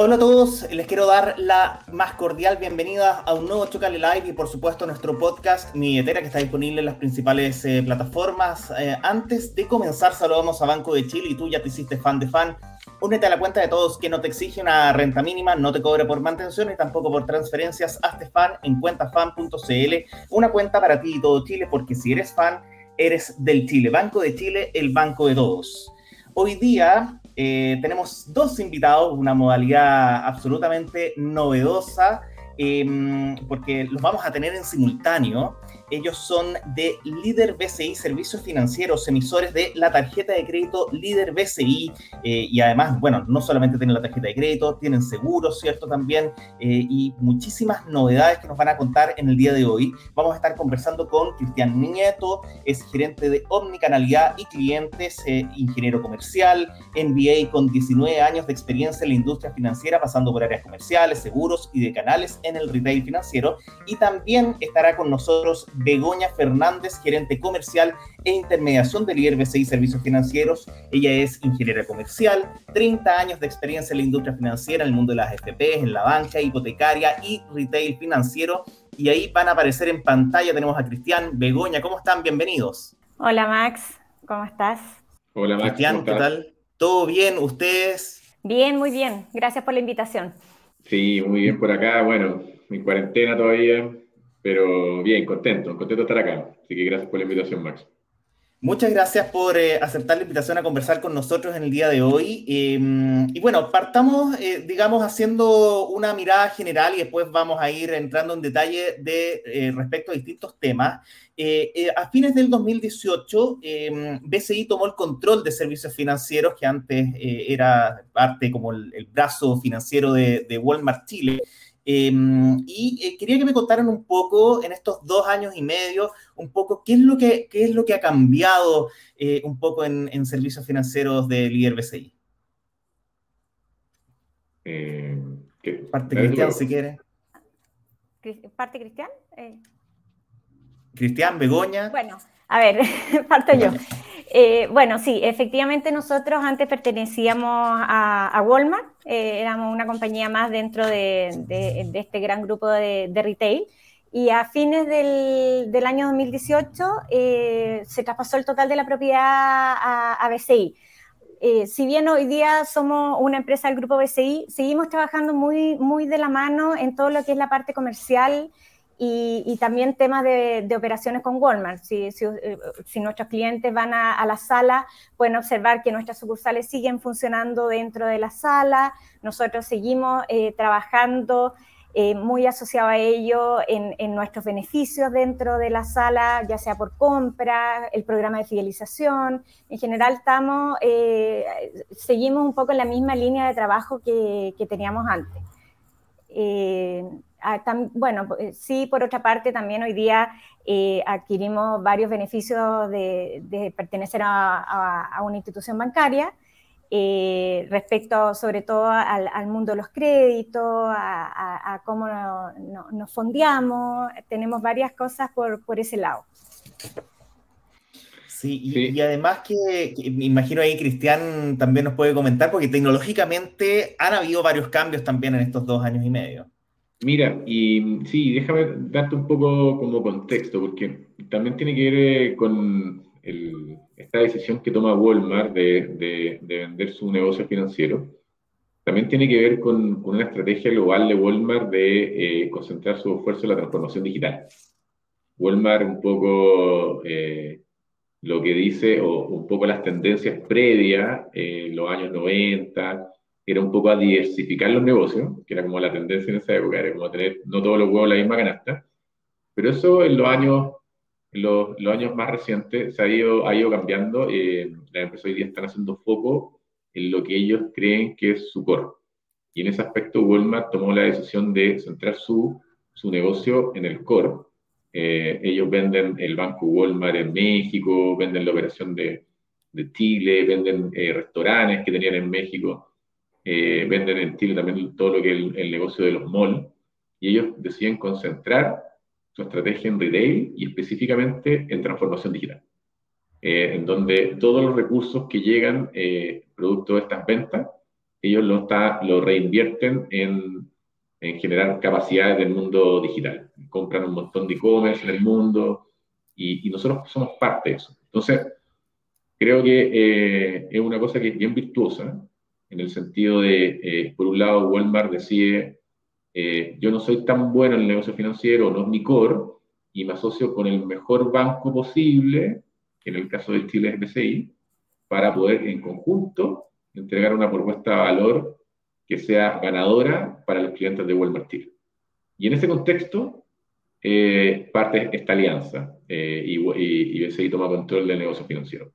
Hola a todos, les quiero dar la más cordial bienvenida a un nuevo Chocale Live y por supuesto a nuestro podcast Mi Billetera que está disponible en las principales eh, plataformas. Eh, antes de comenzar saludamos a Banco de Chile y tú ya te hiciste fan de fan. Únete a la cuenta de todos que no te exige una renta mínima, no te cobre por mantención y tampoco por transferencias. Hazte fan en cuentafan.cl, una cuenta para ti y todo Chile porque si eres fan, eres del Chile. Banco de Chile, el banco de todos. Hoy día eh, tenemos dos invitados, una modalidad absolutamente novedosa, em, porque los vamos a tener en simultáneo. Ellos son de Líder BCI Servicios Financieros, emisores de la tarjeta de crédito Líder BCI. Eh, y además, bueno, no solamente tienen la tarjeta de crédito, tienen seguros, ¿cierto? También. Eh, y muchísimas novedades que nos van a contar en el día de hoy. Vamos a estar conversando con Cristian Nieto, es gerente de Omnicanalidad y Clientes, eh, ingeniero comercial, MBA con 19 años de experiencia en la industria financiera, pasando por áreas comerciales, seguros y de canales en el retail financiero. Y también estará con nosotros Begoña Fernández, gerente comercial e intermediación del líder BCI Servicios Financieros. Ella es ingeniera comercial, 30 años de experiencia en la industria financiera, en el mundo de las FP, en la banca, hipotecaria y retail financiero. Y ahí van a aparecer en pantalla, tenemos a Cristian, Begoña, ¿cómo están? Bienvenidos. Hola Max, ¿cómo estás? Hola Max. Cristian, ¿qué tal? ¿Todo bien? ¿Ustedes? Bien, muy bien. Gracias por la invitación. Sí, muy bien por acá. Bueno, mi cuarentena todavía, pero bien, contento, contento de estar acá. Así que gracias por la invitación, Max. Muchas gracias por eh, aceptar la invitación a conversar con nosotros en el día de hoy. Em, y bueno, partamos, eh, digamos, haciendo una mirada general y después vamos a ir entrando en detalle de, eh, respecto a distintos temas. a fines del 2018, em, BCI tomó el control de servicios financieros, que antes era parte como el, el brazo financiero de, de Walmart Chile. Em, y eh, quería que me contaran un poco en estos dos años y medio, un poco qué es lo que, qué es lo que ha cambiado eh, un poco en, servicios financieros de líder BCI. Eh, parte Cristian, si quiere. ¿Parte Cristian? Cristian, Begoña. Bueno, a ver, parto yo. Eh, bueno, sí, efectivamente nosotros antes pertenecíamos a, Walmart, eh, éramos una compañía más dentro de, este gran grupo de, retail y a fines del, año 2018 eh, se traspasó el total de la propiedad a, BCI. si bien hoy día somos una empresa del grupo BCI, seguimos trabajando muy, muy de la mano en todo lo que es la parte comercial y, también temas de, operaciones con Walmart. Si, eh, nuestros clientes van a, la sala, pueden observar que nuestras sucursales siguen funcionando dentro de la sala. Nosotros seguimos eh, trabajando eh, muy asociado a ello en, nuestros beneficios dentro de la sala, ya sea por compra, el programa de fidelización. En general, estamos, seguimos un poco en la misma línea de trabajo que, que teníamos antes. Ah, bueno, eh, sí, por otra parte, también hoy día eh, adquirimos varios beneficios de, pertenecer a, una institución bancaria, eh, respecto sobre todo al, mundo de los créditos, a, cómo nos fondeamos, tenemos varias cosas por, ese lado. Sí y, además que, me imagino ahí Cristian también nos puede comentar, porque tecnológicamente han habido varios cambios también en estos dos años y medio. Mira, y sí, déjame darte un poco como contexto, porque también tiene que ver eh, con esta decisión que toma Walmart de, vender su negocio financiero. También tiene que ver con, una estrategia global de Walmart de eh, concentrar su esfuerzo en la transformación digital. Walmart un poco eh, lo que dice, o un poco las tendencias previas, en los años 90, era un poco a diversificar los negocios, que era como la tendencia en esa época, era como tener no todos los huevos en la misma canasta, pero eso en los años, los, los, años más recientes se ha ido, ha ido cambiando, eh, las empresas hoy día están haciendo foco en lo que ellos creen que es su core. Y en ese aspecto Walmart tomó la decisión de centrar su, su negocio en el core. Eh, ellos venden el banco Walmart en México, venden la operación de, de Chile, venden eh, restaurantes que tenían en México eh, venden en Chile también todo lo que es el, negocio de los malls, y ellos deciden concentrar su estrategia en retail y específicamente en transformación digital. en donde todos los recursos que llegan producto de estas ventas, ellos lo, está, lo reinvierten en, en generar capacidades del mundo digital. Compran un montón de e-commerce en el mundo y, y, nosotros somos parte de eso. Entonces, creo que eh, es una cosa que es bien virtuosa, en el sentido de, eh, por un lado, Walmart decide, eh, yo no soy tan bueno en el negocio financiero, no es mi core, y me asocio con el mejor banco posible, que en el caso de Chile es BCI, para poder en conjunto entregar una propuesta de valor que sea ganadora para los clientes de Walmart Chile. Y en ese contexto, eh, parte esta alianza y, y, BCI toma control del negocio financiero.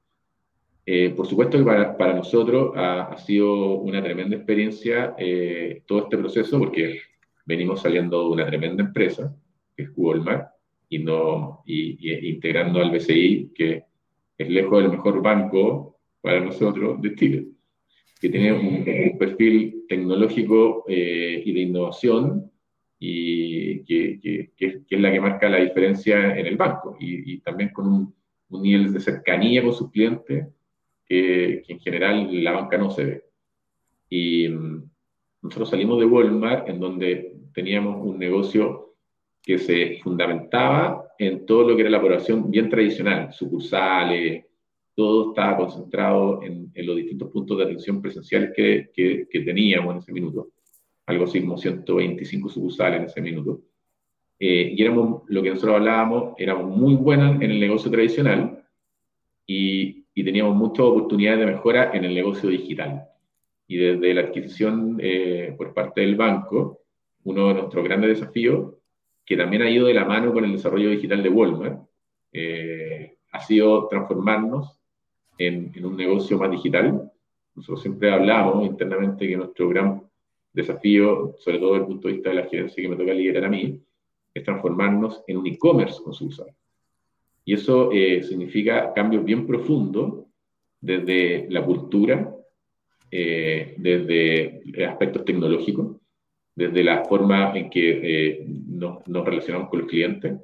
Eh, por supuesto que para, para nosotros ha, ha, sido una tremenda experiencia eh, todo este proceso porque venimos saliendo de una tremenda empresa, que es Walmart, y, no, y, y integrando al BCI, que es lejos del mejor banco para nosotros de Chile que tiene un, perfil tecnológico eh, y de innovación y que, que, que, es la que marca la diferencia en el banco y, y también con un, un, nivel de cercanía con sus clientes que, en general la banca no se ve. Y mm, nosotros salimos de Walmart en donde teníamos un negocio que se fundamentaba en todo lo que era la operación bien tradicional, sucursales, todo estaba concentrado en, en, los distintos puntos de atención presenciales que, que, que, teníamos en ese minuto. Algo así como 125 sucursales en ese minuto. Eh, y éramos, lo que nosotros hablábamos, éramos muy buenos en el negocio tradicional y, y teníamos muchas oportunidades de mejora en el negocio digital. Y desde la adquisición eh, por parte del banco, uno de nuestros grandes desafíos, que también ha ido de la mano con el desarrollo digital de Walmart, eh, ha sido transformarnos en, en, un negocio más digital. Nosotros siempre hablamos internamente que nuestro gran desafío, sobre todo desde el punto de vista de la gerencia que me toca liderar a mí, es transformarnos en un e-commerce con su usuario. Y eso eh, significa cambios bien profundos desde la cultura, eh, desde aspectos tecnológicos, desde la forma en que eh, nos, relacionamos con los clientes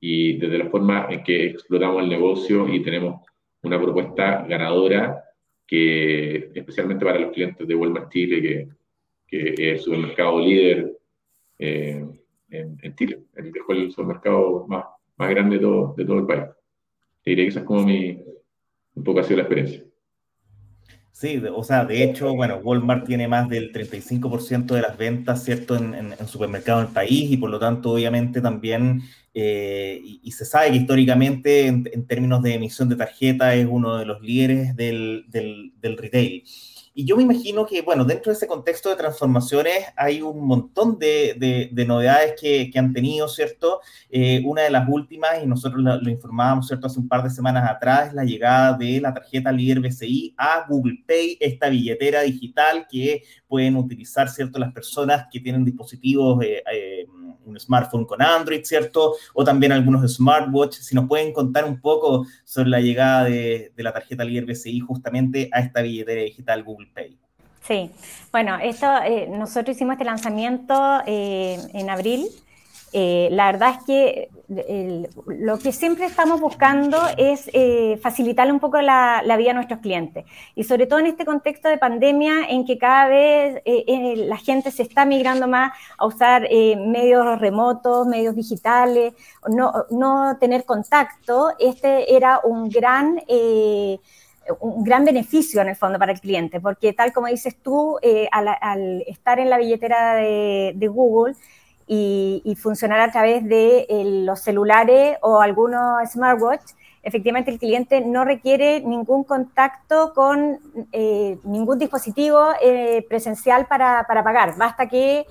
y desde la forma en que explotamos el negocio y tenemos una propuesta ganadora que especialmente para los clientes de Walmart Chile, que, es el supermercado líder eh, en, en, Chile, el, el supermercado más, más grande de todo, de todo el país. Te diré que esa es como mi, un poco ha sido la experiencia. Sí, o sea, de hecho, bueno, Walmart tiene más del 35% de las ventas, ¿cierto?, en, en, en supermercados del país y por lo tanto, obviamente, también, eh, y, y, se sabe que históricamente, en, en, términos de emisión de tarjeta, es uno de los líderes del, del, del retail. Y yo me imagino que, bueno, dentro de ese contexto de transformaciones hay un montón de, de, de novedades que, que, han tenido, ¿cierto? Eh, una de las últimas, y nosotros lo, lo, informábamos, ¿cierto? Hace un par de semanas atrás, es la llegada de la tarjeta líder BCI a Google Pay, esta billetera digital que pueden utilizar, ¿cierto? Las personas que tienen dispositivos, eh, eh, un smartphone con Android, ¿cierto? O también algunos smartwatch. Si nos pueden contar un poco sobre la llegada de, la tarjeta líder BCI justamente a esta billetera digital Google Pay. Sí, bueno, esto, eh, nosotros hicimos este lanzamiento eh, en abril. Eh, la verdad es que lo que siempre estamos buscando es eh, facilitarle un poco la, vida a nuestros clientes. Y sobre todo en este contexto de pandemia en que cada vez eh, la gente se está migrando más a usar medios remotos, medios digitales, no, no, tener contacto, este era un gran un gran beneficio en el fondo para el cliente, porque tal como dices tú, eh, al, al, estar en la billetera de, de Google y, y, funcionar a través de eh, los celulares o algunos smartwatch, efectivamente el cliente no requiere ningún contacto con eh, ningún dispositivo eh, presencial para, pagar, basta que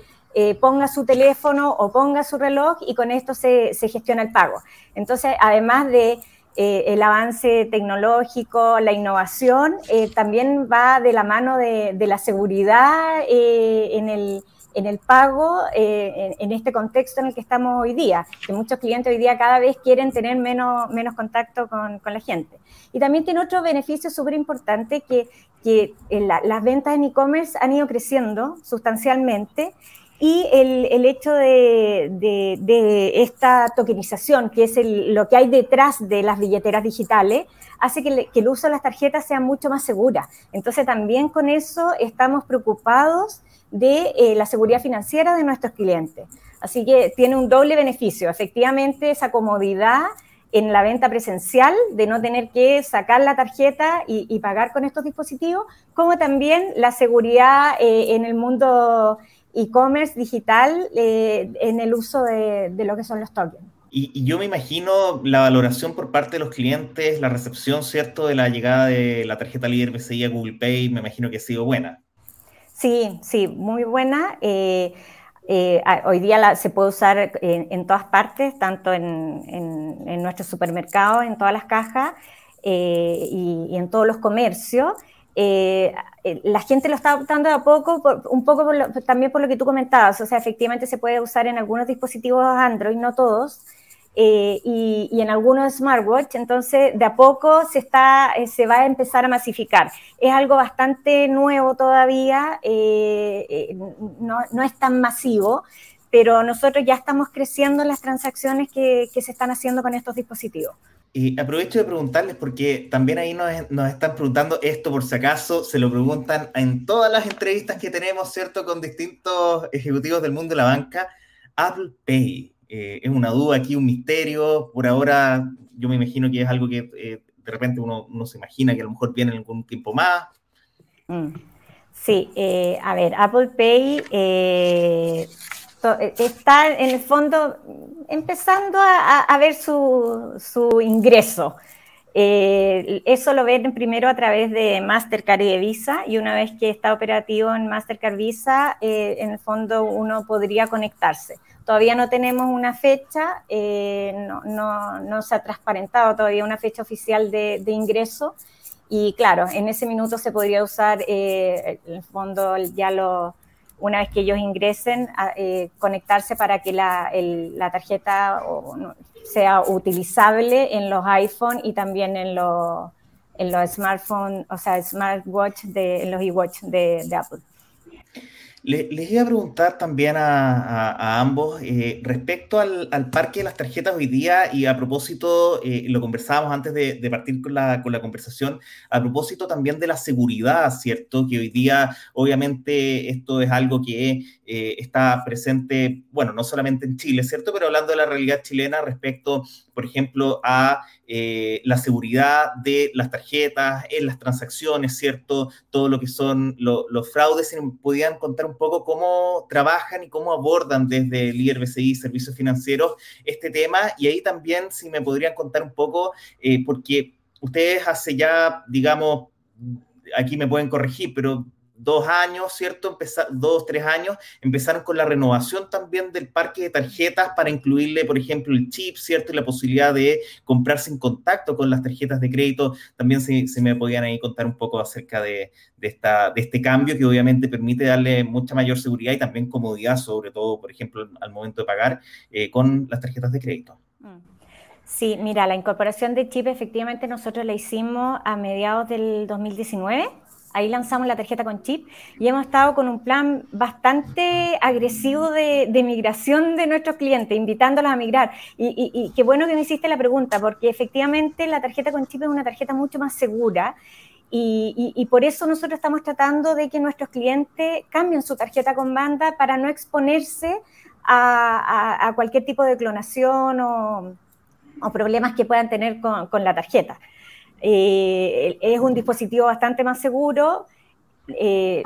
ponga su teléfono o ponga su reloj y con esto se, gestiona el pago. Entonces, además de eh, el avance tecnológico, la innovación, eh, también va de la mano de, la seguridad eh, en, el, en, el, pago, en, en, este contexto en el que estamos hoy día, que muchos clientes hoy día cada vez quieren tener menos, menos contacto con, con la gente. Y también tiene otro beneficio súper importante que, que la, las ventas en e-commerce han ido creciendo sustancialmente y el, hecho de, esta tokenización, que es lo que hay detrás de las billeteras digitales, hace que, el uso de las tarjetas sea mucho más segura. Entonces también con eso estamos preocupados de eh, la seguridad financiera de nuestros clientes. Así que tiene un doble beneficio. Efectivamente, esa comodidad en la venta presencial, de no tener que sacar la tarjeta y, pagar con estos dispositivos, como también la seguridad eh, en el mundo e-commerce digital eh, en el uso de, lo que son los tokens. Y, yo me imagino la valoración por parte de los clientes, la recepción, ¿cierto?, de la llegada de la tarjeta líder BCI a Google Pay, me imagino que ha sido buena. Sí, sí, muy buena. Eh, eh, hoy día se puede usar en, todas partes, tanto en, en, nuestros supermercados, en todas las cajas y, en todos los comercios. Eh, eh, la gente lo está adoptando de a poco, un poco también por lo que tú comentabas, o sea, efectivamente se puede usar en algunos dispositivos Android, no todos, eh, y, en algunos smartwatch, entonces de a poco se, está, se va a empezar a masificar. Es algo bastante nuevo todavía, no, no, es tan masivo, pero nosotros ya estamos creciendo en las transacciones que, que se están haciendo con estos dispositivos. Y aprovecho de preguntarles porque también ahí nos, están preguntando esto por si acaso, se lo preguntan en todas las entrevistas que tenemos, ¿cierto? Con distintos ejecutivos del mundo de la banca. Apple Pay, eh, es una duda aquí, un misterio. Por ahora yo me imagino que es algo que eh, de repente uno, se imagina que a lo mejor viene en algún tiempo más. Mm. Sí, eh, a ver, Apple Pay eh, está en el fondo empezando a, ver su, ingreso. Eh, eso lo ven primero a través de Mastercard y de Visa y una vez que está operativo en Mastercard Visa, eh, en el fondo uno podría conectarse. Todavía no tenemos una fecha, no, se ha transparentado todavía una fecha oficial de, ingreso y claro, en ese minuto se podría usar el fondo ya lo una vez que ellos ingresen, eh, conectarse para que la, tarjeta sea utilizable en los iPhone y también en los, en o sea, smartwatch, de, en los iWatch de Apple les iba a preguntar también a, ambos eh, respecto al, parque de las tarjetas hoy día y a propósito, eh, lo conversábamos antes de, partir con la, con la, conversación, a propósito también de la seguridad, ¿cierto? Que hoy día obviamente esto es algo que eh, está presente, bueno, no solamente en Chile, ¿cierto? Pero hablando de la realidad chilena respecto, por ejemplo, a eh, la seguridad de las tarjetas, en las transacciones, ¿cierto? Todo lo que son los fraudes, si podían contar un poco cómo trabajan y cómo abordan desde el IRBCI, Servicios Financieros, este tema. Y ahí también, si me podrían contar un poco, eh, porque ustedes hace ya, digamos, aquí me pueden corregir, pero dos años, ¿cierto? Empezar, dos, tres años, empezaron con la renovación también del parque de tarjetas para incluirle, por ejemplo, el chip, ¿cierto? Y la posibilidad de comprarse en contacto con las tarjetas de crédito. También se, me podían ahí contar un poco acerca de, esta, de este cambio que obviamente permite darle mucha mayor seguridad y también comodidad, sobre todo, por ejemplo, al momento de pagar eh, con las tarjetas de crédito. Mm. Sí, mira, la incorporación de chip efectivamente nosotros la hicimos a mediados del 2019 ahí lanzamos la tarjeta con chip y hemos estado con un plan bastante agresivo de, migración de nuestros clientes, invitándolos a migrar. Y, qué bueno que me hiciste la pregunta, porque efectivamente la tarjeta con chip es una tarjeta mucho más segura. Y, por eso nosotros estamos tratando de que nuestros clientes cambien su tarjeta con banda para no exponerse a, cualquier tipo de clonación o, problemas que puedan tener con la tarjeta. Eh, es un dispositivo bastante más seguro, eh,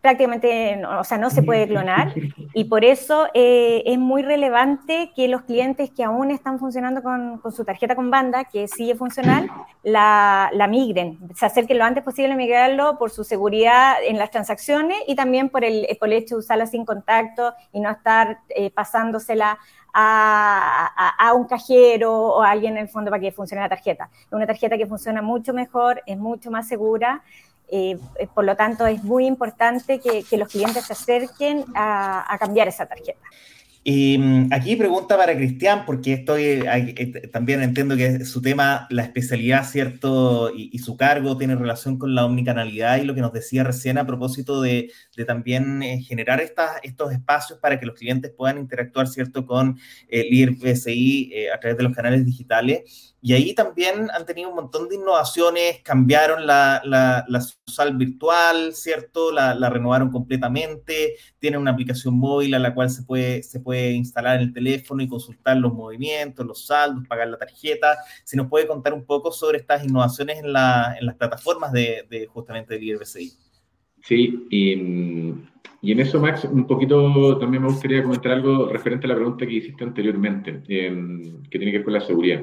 prácticamente, o sea, no se puede clonar y por eso eh, es muy relevante que los clientes que aún están funcionando con, su tarjeta con banda, que sigue funcional, la, migren, se acerquen lo antes posible a migrarlo por su seguridad en las transacciones y también por el, por el hecho de usarla sin contacto y no estar pasándosela a, un cajero o a alguien en el fondo para que funcione la tarjeta. Es una tarjeta que funciona mucho mejor, es mucho más segura. Eh, por lo tanto, es muy importante que, los clientes se acerquen a, cambiar esa tarjeta. Y mm, aquí pregunta para Cristian, porque estoy eh, también entiendo que su tema, la especialidad, ¿cierto? Y, su cargo tiene relación con la omnicanalidad y lo que nos decía recién a propósito de, también eh, generar estas, estos espacios para que los clientes puedan interactuar, ¿cierto? Con el IRPSI a través de los canales digitales. Y ahí también han tenido un montón de innovaciones, cambiaron la, la, la virtual, ¿cierto? La, la, renovaron completamente, tienen una aplicación móvil a la cual se puede, se puede instalar en el teléfono y consultar los movimientos, los saldos, pagar la tarjeta. Si nos puede contar un poco sobre estas innovaciones en, la, en las plataformas de, de justamente del IRBCI. Sí, y, y, en eso, Max, un poquito también me gustaría comentar algo referente a la pregunta que hiciste anteriormente, que tiene que ver con la seguridad.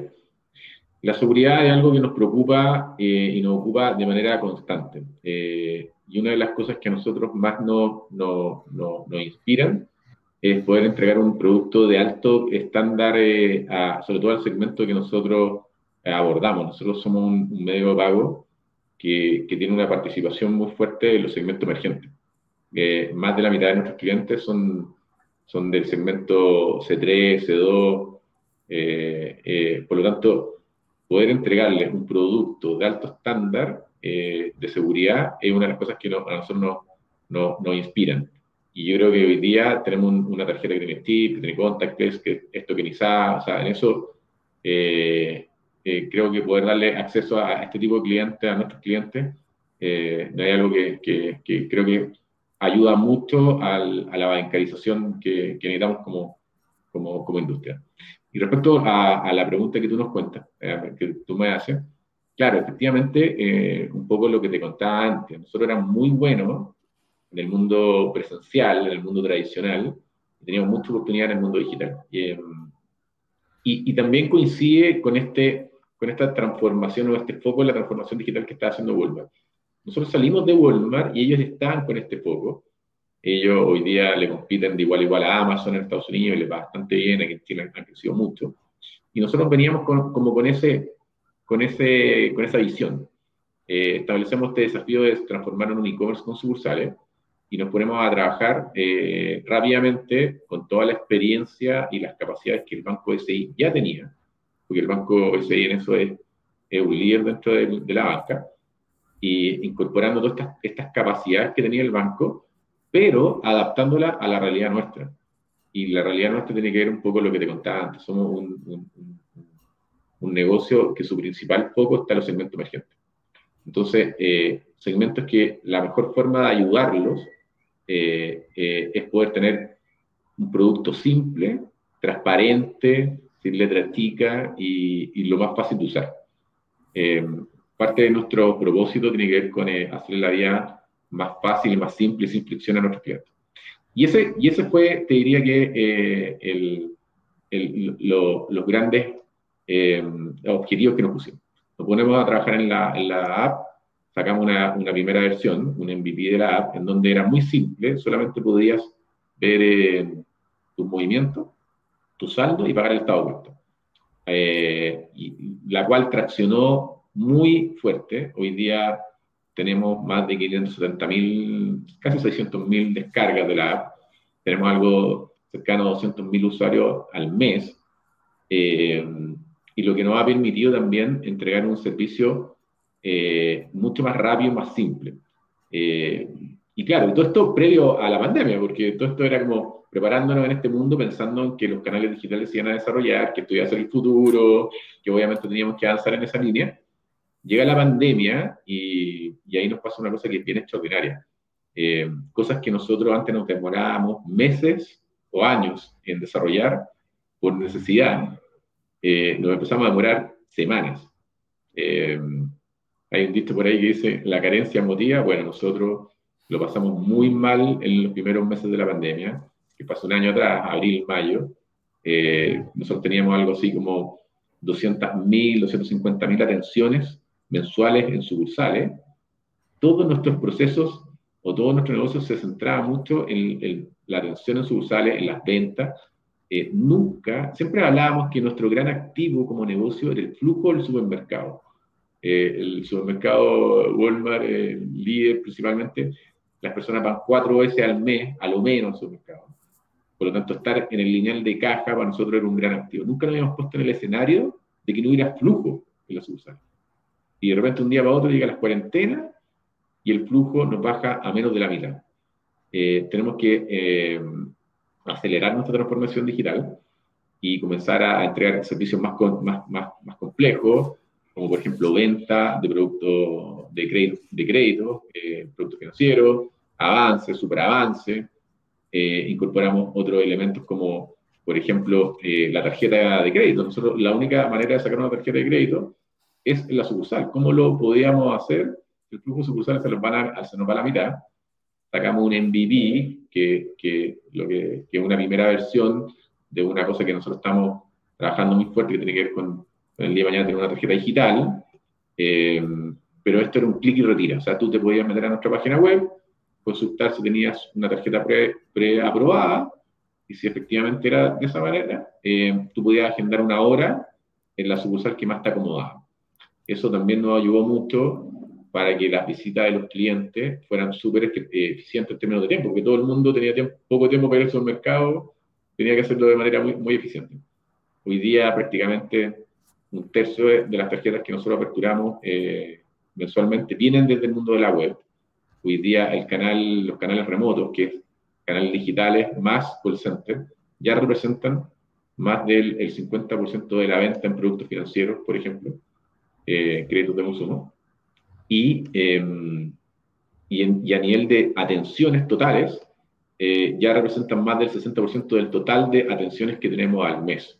La seguridad es algo que nos preocupa eh, y nos ocupa de manera constante. Eh, y una de las cosas que a nosotros más nos no, no, no inspiran es poder entregar un producto de alto estándar, eh, sobre todo al segmento que nosotros abordamos. Nosotros somos un, medio pago que, que, tiene una participación muy fuerte en los segmentos emergentes. más de la mitad de nuestros clientes son, son del segmento C3, C2. por lo tanto, poder entregarles un producto de alto estándar eh, de seguridad es una de las cosas que a nosotros nos, nos, nos, inspiran. Y yo creo que hoy día tenemos una tarjeta que tiene STIP, que tiene Contactless, que es tokenizada, o sea, en eso eh, eh, creo que poder darle acceso a este tipo de clientes, a nuestros clientes, no hay algo que, creo que ayuda mucho a la bancarización que, que necesitamos como, como, como industria. Y respecto a, la pregunta que tú nos cuentas, eh, que tú me haces, claro, efectivamente, eh, un poco lo que te contaba antes, nosotros éramos muy buenos en el mundo presencial, en el mundo tradicional, y teníamos mucha oportunidad en el mundo digital. Em, y, y, también coincide con, este, con esta transformación o este foco en la transformación digital que está haciendo Walmart. Nosotros salimos de Walmart y ellos están con este foco, ellos hoy día le compiten de igual a igual a Amazon en Estados Unidos y les va bastante bien, aquí en Chile han crecido mucho. Y nosotros veníamos con, como con, ese, con, ese, con esa visión. Eh, establecemos este desafío de transformar en un e-commerce con sucursales y nos ponemos a trabajar eh, rápidamente con toda la experiencia y las capacidades que el Banco SI ya tenía, porque el Banco SI en eso es, un líder dentro de, de, la banca, y incorporando todas estas, estas capacidades que tenía el banco pero adaptándola a la realidad nuestra. Y la realidad nuestra tiene que ver un poco lo que te contaba antes. Somos un, un, negocio que su principal foco está en los segmentos emergentes. Entonces, eh, segmentos que la mejor forma de ayudarlos eh, eh, es poder tener un producto simple, transparente, sin letra chica y, y, lo más fácil de usar. parte de nuestro propósito tiene que ver con hacer la vida más fácil y más simple y sin fricción a nuestros clientes. Y ese, y ese fue, te diría que, eh, el, el, los grandes eh, objetivos que nos pusimos. Nos ponemos a trabajar en la, en la app, sacamos una, una, primera versión, un MVP de la app, en donde era muy simple, solamente podías ver eh, tus movimientos, tu saldo y pagar el estado de cuenta. y, la cual traccionó muy fuerte. Hoy día tenemos más de 570.000, casi 600.000 descargas de la app, tenemos algo cercano a 200.000 usuarios al mes, eh, y lo que nos ha permitido también entregar un servicio eh, mucho más rápido, más simple. Eh, y claro, todo esto previo a la pandemia, porque todo esto era como preparándonos en este mundo pensando en que los canales digitales se iban a desarrollar, que esto iba a ser el futuro, que obviamente teníamos que avanzar en esa línea. Llega la pandemia y, ahí nos pasa una cosa que es bien extraordinaria. Eh, cosas que nosotros antes nos demorábamos meses o años en desarrollar por necesidad, eh, nos empezamos a demorar semanas. Eh, hay un dicho por ahí que dice, la carencia motiva, bueno, nosotros lo pasamos muy mal en los primeros meses de la pandemia, que pasó un año atrás, abril, mayo, nosotros teníamos algo así como 200.000, 250.000 atenciones mensuales en sucursales, todos nuestros procesos o todo nuestro negocio se centraba mucho en, la atención en sucursales, en las ventas. Eh, nunca, siempre hablábamos que nuestro gran activo como negocio era el flujo del supermercado. Eh, el supermercado Walmart, líder principalmente, las personas van cuatro veces al mes, a lo menos, al supermercado. Por lo tanto, estar en el lineal de caja para nosotros era un gran activo. Nunca nos habíamos puesto en el escenario de que no hubiera flujo en la sucursal. Y de repente un día para otro llega la cuarentena y el flujo nos baja a menos de la mitad. Eh, tenemos que eh, acelerar nuestra transformación digital y comenzar a entregar servicios más, más, más, más complejos, como por ejemplo venta de productos de crédito, de crédito eh, productos financieros, avance, superavance. Eh, incorporamos otros elementos como, por ejemplo, eh, la tarjeta de crédito. Nosotros, la única manera de sacar una tarjeta de crédito es la sucursal. ¿Cómo lo podíamos hacer? El flujo sucursal se nos, van a, se nos va a la mitad. Sacamos un MVB, que, que, lo que, que es una primera versión de una cosa que nosotros estamos trabajando muy fuerte, que tiene que ver con, el día de mañana tener una tarjeta digital, eh, pero esto era un clic y retira, o sea, tú te podías meter a nuestra página web, consultar si tenías una tarjeta preaprobada, y si efectivamente era de esa manera, eh, tú podías agendar una hora en la sucursal que más te acomodaba. Eso también nos ayudó mucho para que las visitas de los clientes fueran súper eh, eficientes en términos de tiempo, porque todo el mundo tenía poco tiempo para ir al mercado tenía que hacerlo de manera muy, muy eficiente. Hoy día prácticamente un tercio de, las tarjetas que nosotros aperturamos eh, mensualmente vienen desde el mundo de la web. Hoy día el canal, los canales remotos, que es canales digitales más call center, ya representan más del 50% de la venta en productos financieros, por ejemplo, eh, créditos de consumo. Y, em, y, y, a nivel de atenciones totales, eh, ya representan más del 60% del total de atenciones que tenemos al mes.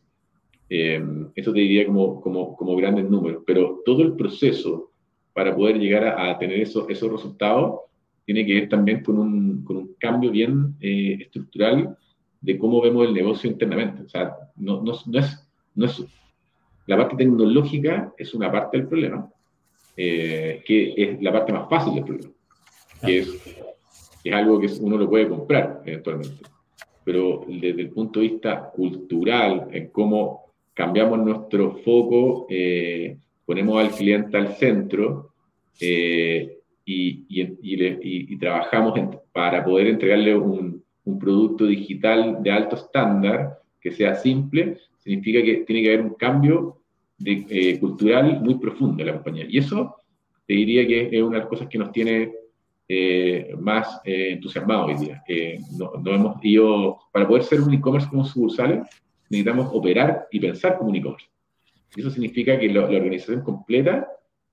Eh, eso te diría como, como, como, grandes números, pero todo el proceso para poder llegar a, tener esos, esos resultados tiene que ver también con un, con un cambio bien eh, estructural de cómo vemos el negocio internamente. O sea, no, no, no, es, no es... La parte tecnológica es una parte del problema, que es la parte más fácil del problema, que es es algo que uno lo puede comprar eventualmente. Pero desde el punto de vista cultural, en cómo cambiamos nuestro foco, eh, ponemos al cliente al centro eh, y, y, y, trabajamos para poder entregarle un, un, producto digital de alto estándar que sea simple, significa que tiene que haber un cambio de, eh, cultural muy profundo la compañía. Y eso te diría que es una de las cosas que nos tiene eh, más eh, entusiasmados hoy día. Eh, no, hemos ido, para poder ser un e-commerce como sucursales, necesitamos operar y pensar como un e-commerce. Eso significa que la organización completa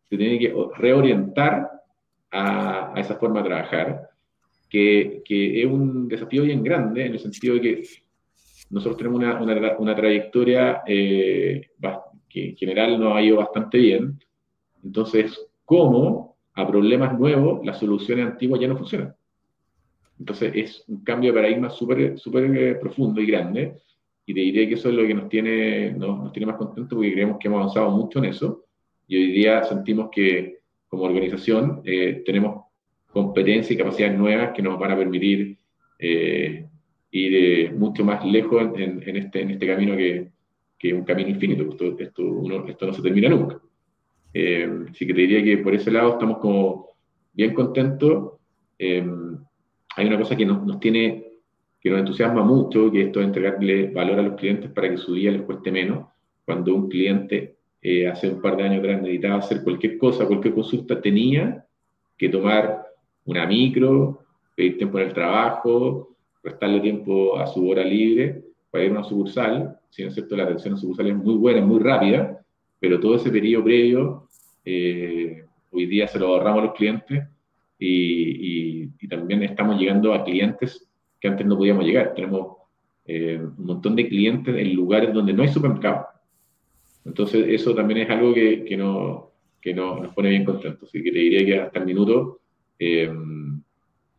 se tiene que reorientar a, a esa forma de trabajar, que, que, es un desafío bien grande en el sentido de que nosotros tenemos una, una, una trayectoria eh, en general nos ha ido bastante bien. Entonces, ¿cómo a problemas nuevos, las soluciones antiguas ya no funcionan. Entonces es un cambio de paradigma súper super eh, profundo y grande, y te diría que eso es lo que nos tiene, nos, tiene más contentos porque creemos que hemos avanzado mucho en eso, y hoy día sentimos que como organización eh, tenemos competencias y capacidades nuevas que nos van a permitir eh, ir mucho más lejos en, este, en este camino que, que es un camino infinito. Esto, esto, uno, esto no se termina nunca. Eh, así que te diría que por ese lado estamos como bien contentos. Eh, hay una cosa que nos, nos, tiene, que nos entusiasma mucho, que esto es entregarle valor a los clientes para que su día les cueste menos. Cuando un cliente eh, hace un par de años atrás necesitaba hacer cualquier cosa, cualquier consulta, tenía que tomar una micro, pedir tiempo en el trabajo, prestarle tiempo a su hora libre para ir a una sucursal. Si no es cierto, la atención a sucursal es muy buena, muy rápida, pero todo ese periodo previo, eh, hoy día se lo ahorramos a los clientes y, también estamos llegando a clientes que antes no podíamos llegar. Tenemos eh, un montón de clientes en lugares donde no hay supermercado. Entonces, eso también es algo que, que, no, que no, nos pone bien contentos. Así que te diría que hasta el minuto eh,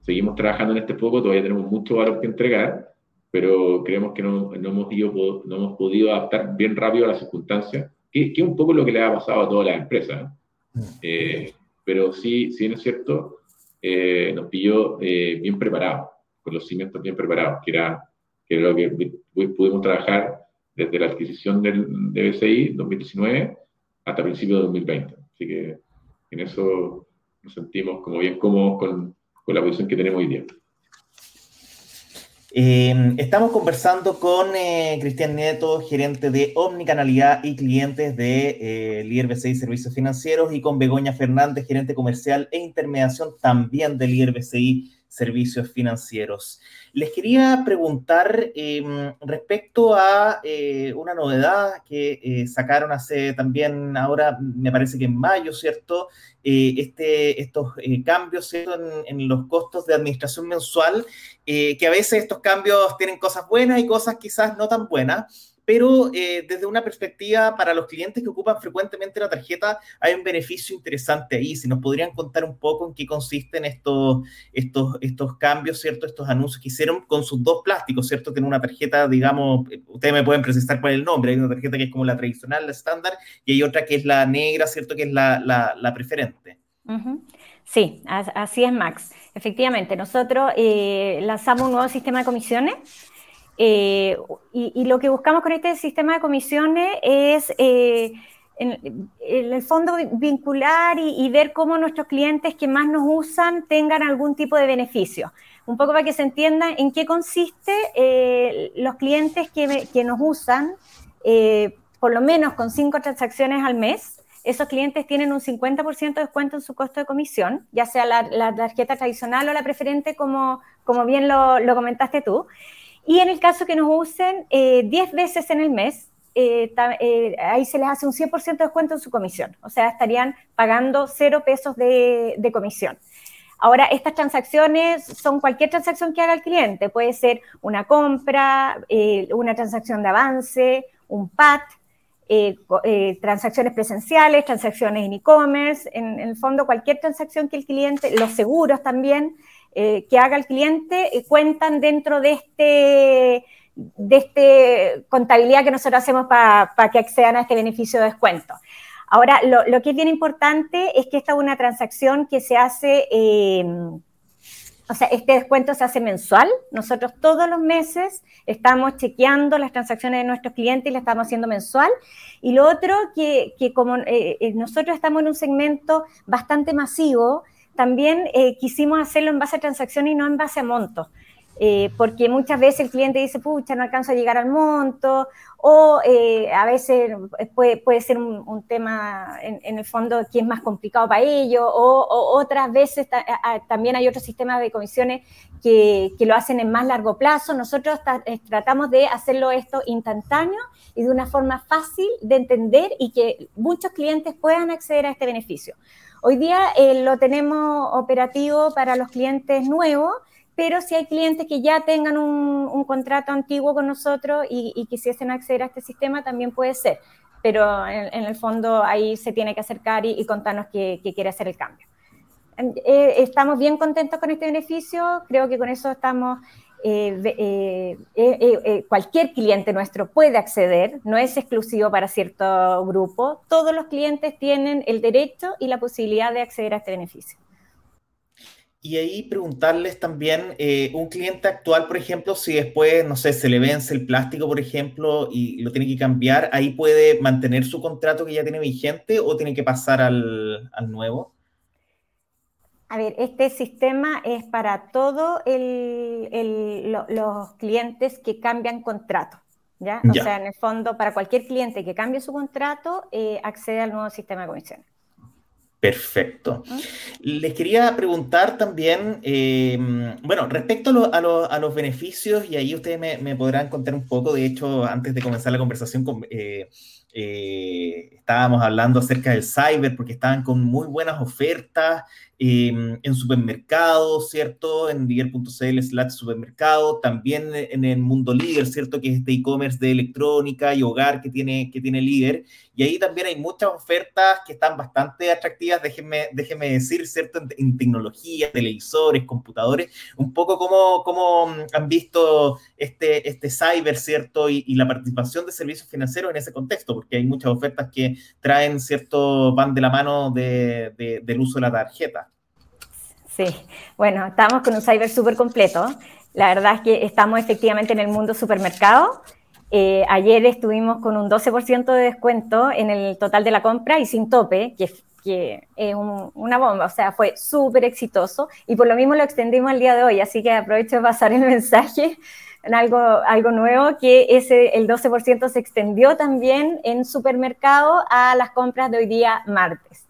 seguimos trabajando en este foco, todavía tenemos mucho valor que entregar, pero creemos que no, no, hemos, ido, no hemos podido adaptar bien rápido a las circunstancias que, es un poco lo que le ha pasado a todas las empresas. Mm. Eh, pero sí, sí es cierto, eh, nos pilló eh, bien preparados, con los cimientos bien preparados, que era, que era lo que pudimos trabajar desde la adquisición del, de BCI 2019 hasta principios de 2020. Así que en eso nos sentimos como bien cómodos con, con la posición que tenemos hoy día. Em, estamos conversando con eh, Cristian Nieto, gerente de Omnicanalidad y clientes de eh, Líder Servicios Financieros, y con Begoña Fernández, gerente comercial e intermediación también de Líder BCI Servicios Financieros. Les quería preguntar em, respecto a eh, una novedad que eh, sacaron hace también, ahora me parece que en mayo, ¿cierto? Eh, este, estos cambios en, los costos de administración mensual, que a veces estos cambios tienen cosas buenas y cosas quizás no tan buenas pero eh, desde una perspectiva para los clientes que ocupan frecuentemente la tarjeta, hay un beneficio interesante ahí. Si nos podrían contar un poco en qué consisten estos, estos, estos cambios, ¿cierto? Estos anuncios que hicieron con sus dos plásticos, ¿cierto? Tienen una tarjeta, digamos, eh, ustedes me pueden precisar cuál es el nombre, hay una tarjeta que es como la tradicional, la estándar, y hay otra que es la negra, ¿cierto? Que es la, la, preferente. Sí, así es, Max. Efectivamente, nosotros eh, lanzamos un nuevo sistema de comisiones eh, y, lo que buscamos con este sistema de comisiones es, eh, en, el fondo, vincular y, ver cómo nuestros clientes que más nos usan tengan algún tipo de beneficio. Un poco para que se entienda en qué consiste eh, los clientes que, que nos usan, por lo menos con cinco transacciones al mes. Esos clientes tienen un 50% de descuento en su costo de comisión, ya sea la, tarjeta tradicional o la preferente, como, como bien lo, lo comentaste tú. Y en el caso que nos usen 10 eh, veces en el mes, eh, eh, ahí se les hace un 100% de descuento en su comisión. O sea, estarían pagando 0 pesos de, comisión. Ahora, estas transacciones son cualquier transacción que haga el cliente. Puede ser una compra, una transacción de avance, un PAT, transacciones presenciales, transacciones en e-commerce, en, el fondo cualquier transacción que el cliente, los seguros también, eh, que haga el cliente eh, cuentan dentro de este de este contabilidad que nosotros hacemos para que accedan a este beneficio de descuento. Ahora, lo, que es bien importante es que esta es una transacción que se hace, em, o sea, este descuento se hace mensual. Nosotros todos los meses estamos chequeando las transacciones de nuestros clientes y las estamos haciendo mensual. Y lo otro, que, que como eh, nosotros estamos en un segmento bastante masivo, también eh, quisimos hacerlo en base a transacciones y no en base a montos. Eh, porque muchas veces el cliente dice, pucha, no alcanzo a llegar al monto, o eh, a veces puede, puede ser un, tema en, el fondo que es más complicado para ellos, o, otras veces también hay otros sistemas de comisiones que, que, lo hacen en más largo plazo. Nosotros tratamos de hacerlo esto instantáneo y de una forma fácil de entender y que muchos clientes puedan acceder a este beneficio. Hoy día eh, lo tenemos operativo para los clientes nuevos, pero si hay clientes que ya tengan un, contrato antiguo con nosotros y, quisiesen acceder a este sistema, también puede ser. Pero en, el fondo ahí se tiene que acercar y, contarnos que, quiere hacer el cambio. Eh, estamos bien contentos con este beneficio, creo que con eso estamos eh, eh, eh, cualquier cliente nuestro puede acceder, no es exclusivo para cierto grupo, todos los clientes tienen el derecho y la posibilidad de acceder a este beneficio. Y ahí preguntarles también, un cliente actual, por ejemplo, si después, no sé, se le vence el plástico, por ejemplo, y lo tiene que cambiar, ¿ahí puede mantener su contrato que ya tiene vigente o tiene que pasar al, al nuevo? A ver, este sistema es para todos los clientes que cambian contrato. ¿ya? O sea, en el fondo, para cualquier cliente que cambie su contrato, eh, accede al nuevo sistema de comisiones. Perfecto. Les quería preguntar también, eh, bueno, respecto a, los beneficios, y ahí ustedes me, podrán contar un poco, de hecho, antes de comenzar la conversación, eh, estábamos hablando acerca del cyber, porque estaban con muy buenas ofertas, Em, en supermercados, ¿cierto? En líder.cl slash supermercado, también en el mundo líder, ¿cierto? Que es este e-commerce de electrónica y hogar que tiene, que tiene líder. Y ahí también hay muchas ofertas que están bastante atractivas, déjenme, déjenme decir, ¿cierto? En, tecnología, televisores, computadores, un poco como, como han visto este, este cyber, ¿cierto? Y, la participación de servicios financieros en ese contexto, porque hay muchas ofertas que traen, ¿cierto? Van de la mano de, del uso de la tarjeta. Sí, bueno, estamos con un cyber súper completo. La verdad es que estamos efectivamente en el mundo supermercado. Eh, ayer estuvimos con un 12% de descuento en el total de la compra y sin tope, que, es una bomba, o sea, fue súper exitoso y por lo mismo lo extendimos el día de hoy, así que aprovecho de pasar el mensaje en algo, algo nuevo, que ese, el 12% se extendió también en supermercado a las compras de hoy día martes.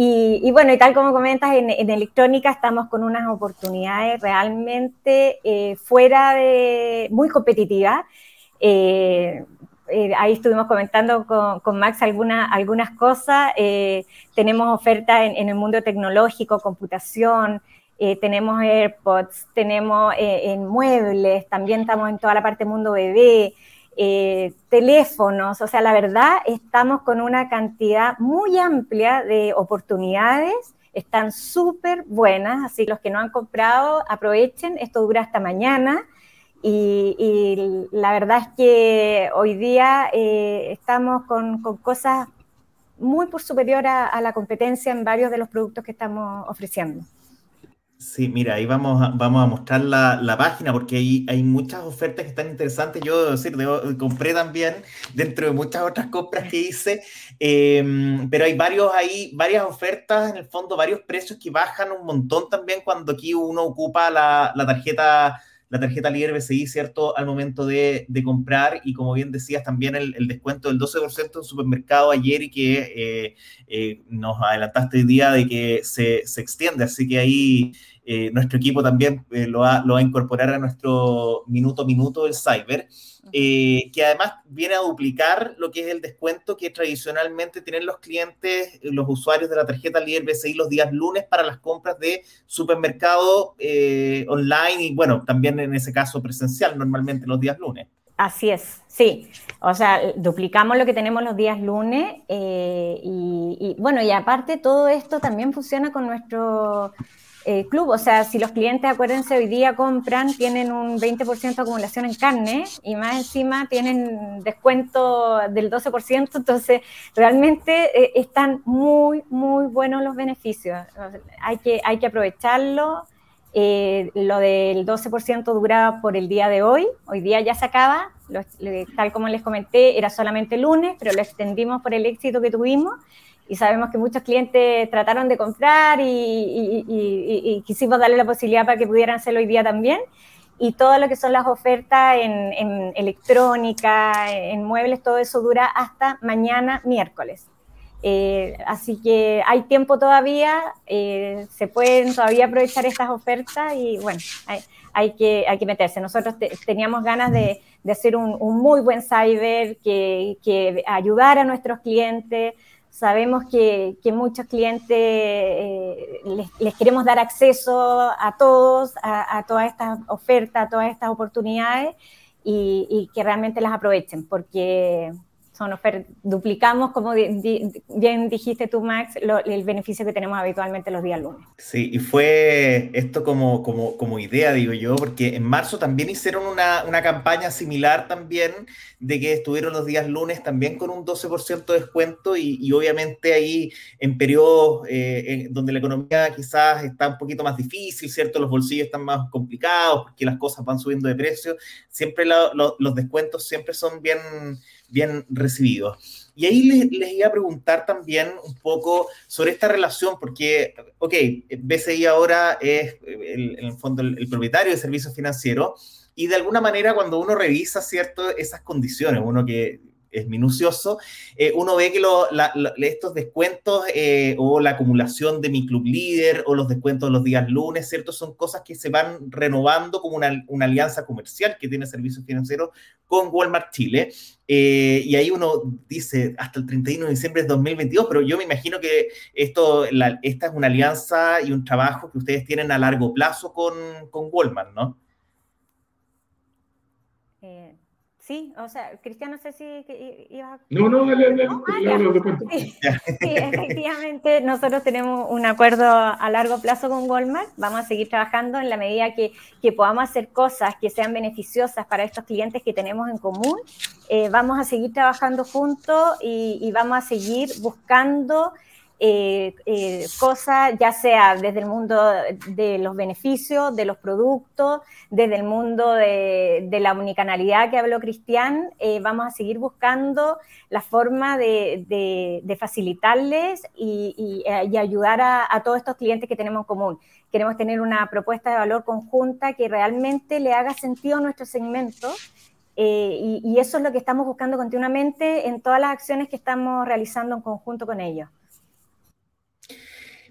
Y, bueno, y tal como comentas, en, electrónica estamos con unas oportunidades realmente eh, fuera de, muy competitivas. Eh, eh, ahí estuvimos comentando con, Max alguna, algunas cosas. Tenemos ofertas en, el mundo tecnológico, computación, tenemos AirPods, tenemos en muebles, también estamos en toda la parte mundo bebé, teléfonos. O sea, la verdad, estamos con una cantidad muy amplia de oportunidades. Están súper buenas, así los que no han comprado, aprovechen. Esto dura hasta mañana. Y, la verdad es que hoy día eh, estamos con, cosas muy por superior a, la competencia en varios de los productos que estamos ofreciendo. Sí, mira, ahí vamos a, vamos a mostrar la, página porque hay, hay muchas ofertas que están interesantes. Yo, debo decir, compré también dentro de muchas otras compras que hice, em, pero hay varios ahí, varias ofertas, en el fondo, varios precios que bajan un montón también cuando aquí uno ocupa la, la tarjeta la tarjeta líder BCI, ¿cierto? Al momento de, comprar y como bien decías, también el, descuento del 12% en supermercado ayer y que eh, eh, nos adelantaste el día de que se, se extiende. Así que ahí eh, nuestro equipo también lo, va, lo va a incorporar a nuestro minuto a minuto del cyber. Eh, que además viene a duplicar lo que es el descuento que tradicionalmente tienen los clientes, los usuarios de la tarjeta líder BCI los días lunes para las compras de supermercado eh, online y bueno, también en ese caso presencial, normalmente los días lunes. Así es, sí. O sea, duplicamos lo que tenemos los días lunes eh, y, bueno, y aparte todo esto también funciona con nuestro eh, club. O sea, si los clientes, acuérdense, hoy día compran, tienen un 20% de acumulación en carne y más encima tienen descuento del 12%, entonces realmente eh, están muy, muy buenos los beneficios. Hay que, hay que aprovecharlo. Eh, lo del 12% dura por el día de hoy, hoy día ya se acaba, tal como les comenté, era solamente lunes, pero lo extendimos por el éxito que tuvimos y sabemos que muchos clientes trataron de comprar y, quisimos darle la posibilidad para que pudieran hacerlo hoy día también. Y todo lo que son las ofertas en, electrónica, en muebles, todo eso dura hasta mañana miércoles. Eh, así que hay tiempo todavía, eh, se pueden todavía aprovechar estas ofertas y bueno, hay, que, hay que meterse. Nosotros teníamos ganas de, hacer un, muy buen cyber, que, que ayudar a nuestros clientes, Sabemos que, muchos clientes eh, les, queremos dar acceso a todos, a, todas estas ofertas, a todas estas oportunidades y que realmente las aprovechen, porque son duplicamos, como bien dijiste tú, Max, el beneficio que tenemos habitualmente los días lunes. Sí, y fue esto como, como, como idea, digo yo, porque en marzo también hicieron una, una campaña similar también, de que estuvieron los días lunes también con un 12% de descuento y, y, obviamente ahí en periodos eh, donde la economía quizás está un poquito más difícil, ¿cierto? Los bolsillos están más complicados porque las cosas van subiendo de precio, siempre los descuentos siempre son bien bien recibidos. Y ahí les, iba a preguntar también un poco sobre esta relación, porque, ok, BCI ahora es, el, en el fondo, el, propietario de servicios financieros, y de alguna manera cuando uno revisa, ¿cierto?, esas condiciones, uno que es minucioso, eh, uno ve que estos descuentos eh, o la acumulación de mi club líder o los descuentos de los días lunes, ¿cierto? Son cosas que se van renovando como una, alianza comercial que tiene servicios financieros con Walmart Chile. Eh, y ahí uno dice hasta el 31 de diciembre de 2022, pero yo me imagino que esto, esta es una alianza y un trabajo que ustedes tienen a largo plazo con, con Walmart, ¿no? Sí, o sea, Cristian, no sé si iba a... No, no, dale, dale, sí, efectivamente, nosotros tenemos un acuerdo a largo plazo con Walmart, vamos a seguir trabajando en la medida que, que podamos hacer cosas que sean beneficiosas para estos clientes que tenemos en común, eh, vamos a seguir trabajando juntos y, y, vamos a seguir buscando eh, eh, cosas, ya sea desde el mundo de los beneficios, de los productos, desde el mundo de, la unicanalidad que habló Cristian, eh, vamos a seguir buscando la forma de, facilitarles y, ayudar a, todos estos clientes que tenemos en común. Queremos tener una propuesta de valor conjunta que realmente le haga sentido a nuestro segmento. y, y eso es lo que estamos buscando continuamente en todas las acciones que estamos realizando en conjunto con ellos.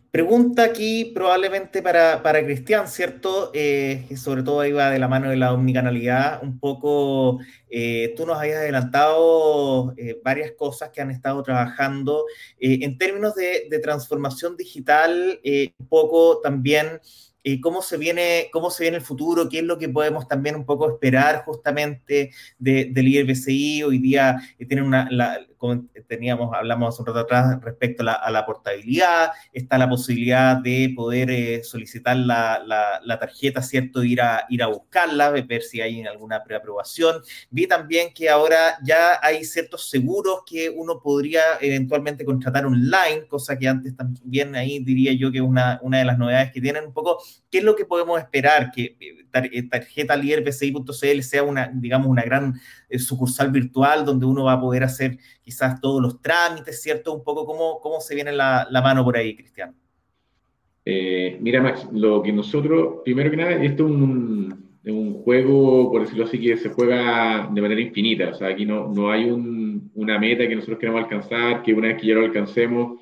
Pregunta aquí probablemente para, para Cristian, ¿cierto? Eh, sobre todo va de la mano de la omnicanalidad. Un poco, eh, tú nos habías adelantado eh, varias cosas que han estado trabajando en términos de, de transformación digital, un poco también cómo se viene, cómo se viene el futuro, qué es lo que podemos también un poco esperar justamente del IRBCI. Hoy día eh, una, teníamos, hablamos hace un rato atrás respecto a la, portabilidad, está la posibilidad de poder eh, solicitar la, la, tarjeta, ¿cierto? Ir a, ir a buscarla, ver si hay alguna preaprobación. Vi también que ahora ya hay ciertos seguros que uno podría eventualmente contratar online, cosa que antes también ahí diría yo que es una, una de las novedades que tienen un poco ¿Qué es lo que podemos esperar? Que eh, eh, tarjeta PCI.cl sea una, digamos, una gran eh, sucursal virtual donde uno va a poder hacer quizás todos los trámites, ¿cierto? Un poco cómo, cómo se viene la, mano por ahí, Cristian. mira, Max, lo que nosotros, primero que nada, esto es un, juego, por decirlo así, que se juega de manera infinita. O sea, aquí no, no hay un, una meta que nosotros queremos alcanzar, que una vez que ya lo alcancemos,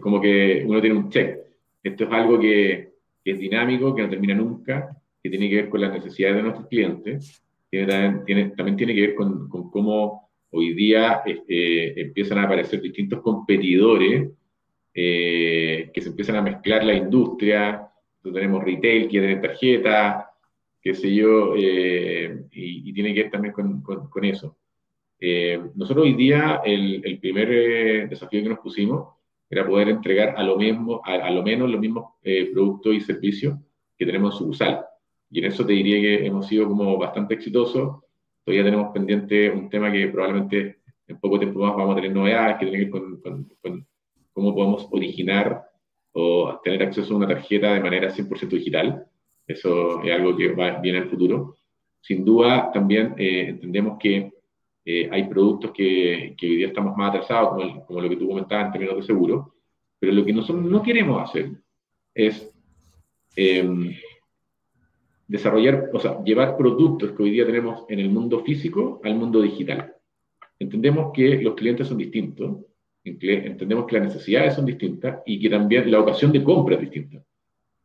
como que uno tiene un check. Esto es algo que, que es dinámico, que no termina nunca, que tiene que ver con las necesidades de nuestros clientes, tiene, tiene, también tiene que ver con, con cómo hoy día este, empiezan a aparecer distintos competidores eh, que se empiezan a mezclar la industria. Entonces tenemos retail que tiene tarjeta, qué sé yo, eh, y, tiene que ver también con, con, eso. Eh, nosotros hoy día el, el primer desafío que nos pusimos era poder entregar a lo, mismo, a, lo menos los mismos eh, productos y servicios que tenemos en sucursal. Y en eso te diría que hemos sido como bastante exitosos. Todavía tenemos pendiente un tema que probablemente en poco tiempo más vamos a tener novedades que tienen que ver con, cómo podemos originar o tener acceso a una tarjeta de manera 100% digital. Eso es algo que va bien en el futuro. Sin duda, también eh, entendemos que eh, hay productos que, que, hoy día estamos más atrasados, como, como, lo que tú comentabas en términos de seguro, pero lo que nosotros no queremos hacer es em, desarrollar, o sea, llevar productos que hoy día tenemos en el mundo físico al mundo digital. Entendemos que los clientes son distintos, entendemos que las necesidades son distintas y que también la ocasión de compra es distinta.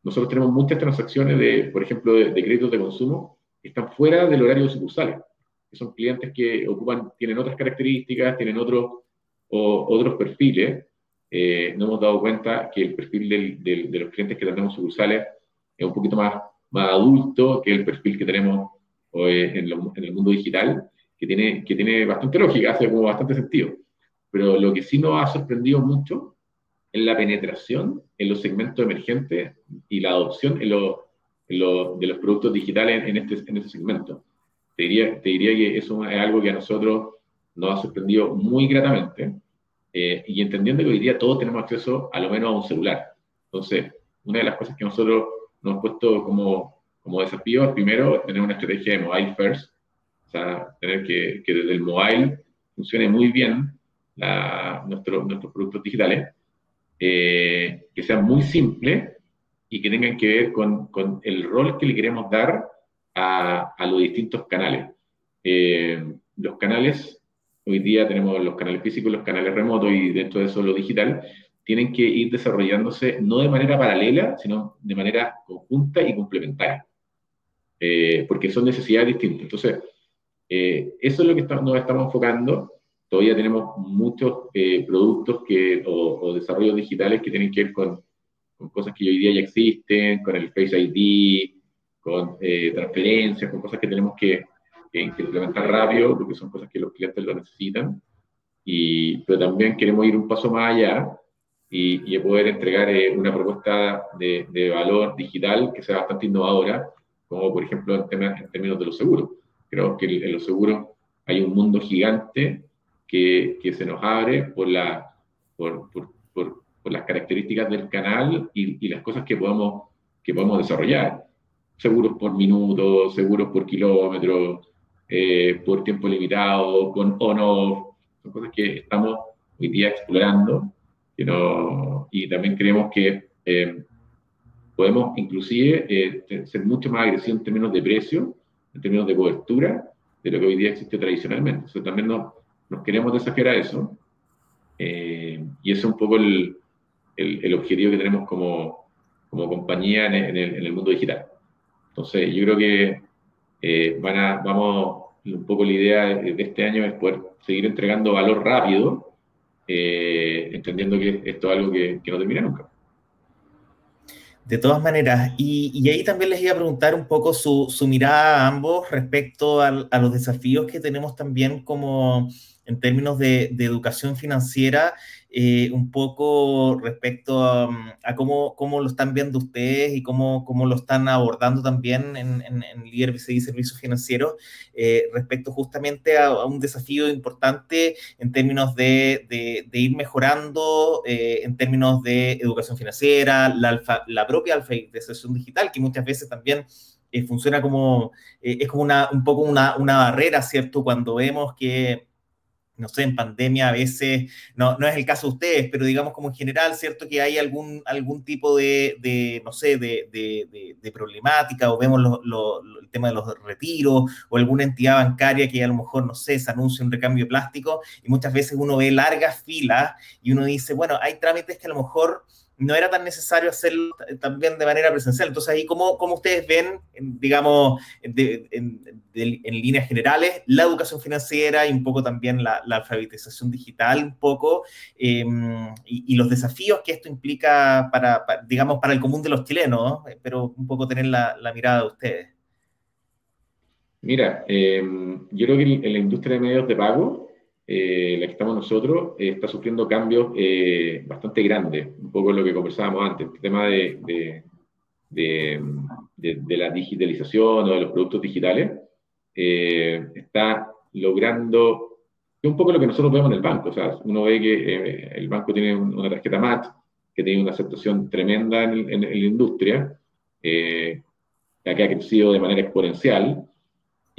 Nosotros tenemos muchas transacciones de, por ejemplo, de, de créditos de consumo que están fuera del horario de sucursales que son clientes que ocupan, tienen otras características, tienen otros, otros perfiles. Eh, nos hemos dado cuenta que el perfil del, de los clientes que tenemos sucursales es un poquito más, más adulto que el perfil que tenemos en, en, el mundo digital, que tiene, que tiene bastante lógica, hace como bastante sentido. Pero lo que sí nos ha sorprendido mucho es la penetración en los segmentos emergentes y la adopción en, en de los productos digitales en este, en este segmento. Te diría, te diría que eso es algo que a nosotros nos ha sorprendido muy gratamente eh, y entendiendo que hoy día todos tenemos acceso a lo menos a un celular. Entonces, una de las cosas que nosotros nos hemos puesto como, como desafío es primero tener una estrategia de mobile first, o sea, tener que, que desde el mobile funcione muy bien la, nuestro, nuestros productos digitales, eh, que sean muy simples y que tengan que ver con, con el rol que le queremos dar a, los distintos canales. Eh, los canales, hoy día tenemos los canales físicos, los canales remotos y dentro de eso lo digital, tienen que ir desarrollándose no de manera paralela, sino de manera conjunta y complementaria, eh, porque son necesidades distintas. Entonces, eh, eso es lo que nos estamos enfocando. Todavía tenemos muchos productos que, o, desarrollos digitales que tienen que ver con, con cosas que hoy día ya existen, con el Face ID, con eh, transferencias, con cosas que tenemos que, implementar rápido, porque son cosas que los clientes lo necesitan. Y, pero también queremos ir un paso más allá y, y poder entregar eh, una propuesta de, de, valor digital que sea bastante innovadora, como por ejemplo en, en términos de los seguros. Creo que en los seguros hay un mundo gigante que, que se nos abre por, la, por, por, por, por las características del canal y, y las cosas que podemos, que podemos desarrollar. Seguros por minuto, seguros por kilómetro, eh, por tiempo limitado, con on-off, son cosas que estamos hoy día explorando que no, y también creemos que eh, podemos inclusive eh, ser mucho más agresivos en términos de precio, en términos de cobertura, de lo que hoy día existe tradicionalmente. Entonces también nos, nos queremos desafiar a eso. y ese es un poco el, el, el, objetivo que tenemos como, como compañía en el, en el, mundo digital. Entonces yo creo que eh, van a, vamos, un poco la idea de, este año es poder seguir entregando valor rápido, eh, entendiendo que esto es algo que, no termina nunca. De todas maneras, y, ahí también les iba a preguntar un poco su, su mirada a ambos respecto a, los desafíos que tenemos también como en términos de educación financiera eh, un poco respecto a, a, cómo, cómo lo están viendo ustedes y cómo, cómo lo están abordando también en, en, en Líder BCI Servicios Financieros, eh, respecto justamente a, a, un desafío importante en términos de, de, de ir mejorando eh, en términos de educación financiera, la, alfa, la propia alfabetización digital, que muchas veces también eh, funciona como, eh, es como una, un poco una, una barrera, ¿cierto? Cuando vemos que no sé, en pandemia a veces, no, no es el caso de ustedes, pero digamos como en general, ¿cierto? Que hay algún, algún tipo de, de no sé, de, de, problemática o vemos lo, lo, el tema de los retiros o alguna entidad bancaria que a lo mejor, no sé, se anuncia un recambio de plástico y muchas veces uno ve largas filas y uno dice, bueno, hay trámites que a lo mejor no era tan necesario hacerlo también de manera presencial. Entonces, ahí, ¿cómo, ustedes ven, digamos, en, líneas generales, la educación financiera y un poco también la, alfabetización digital, un poco, eh, y, los desafíos que esto implica para, digamos, para el común de los chilenos, pero un poco tener la, mirada de ustedes? Mira, eh, yo creo que en la industria de medios de pago, eh, la que estamos nosotros, eh, está sufriendo cambios eh, bastante grandes, un poco lo que conversábamos antes, el tema de, de, de, de la digitalización o de los productos digitales, eh, está logrando, es un poco lo que nosotros vemos en el banco, o sea, uno ve que eh, el banco tiene una tarjeta MAT, que tiene una aceptación tremenda en, en, en la industria, eh, que ha crecido de manera exponencial,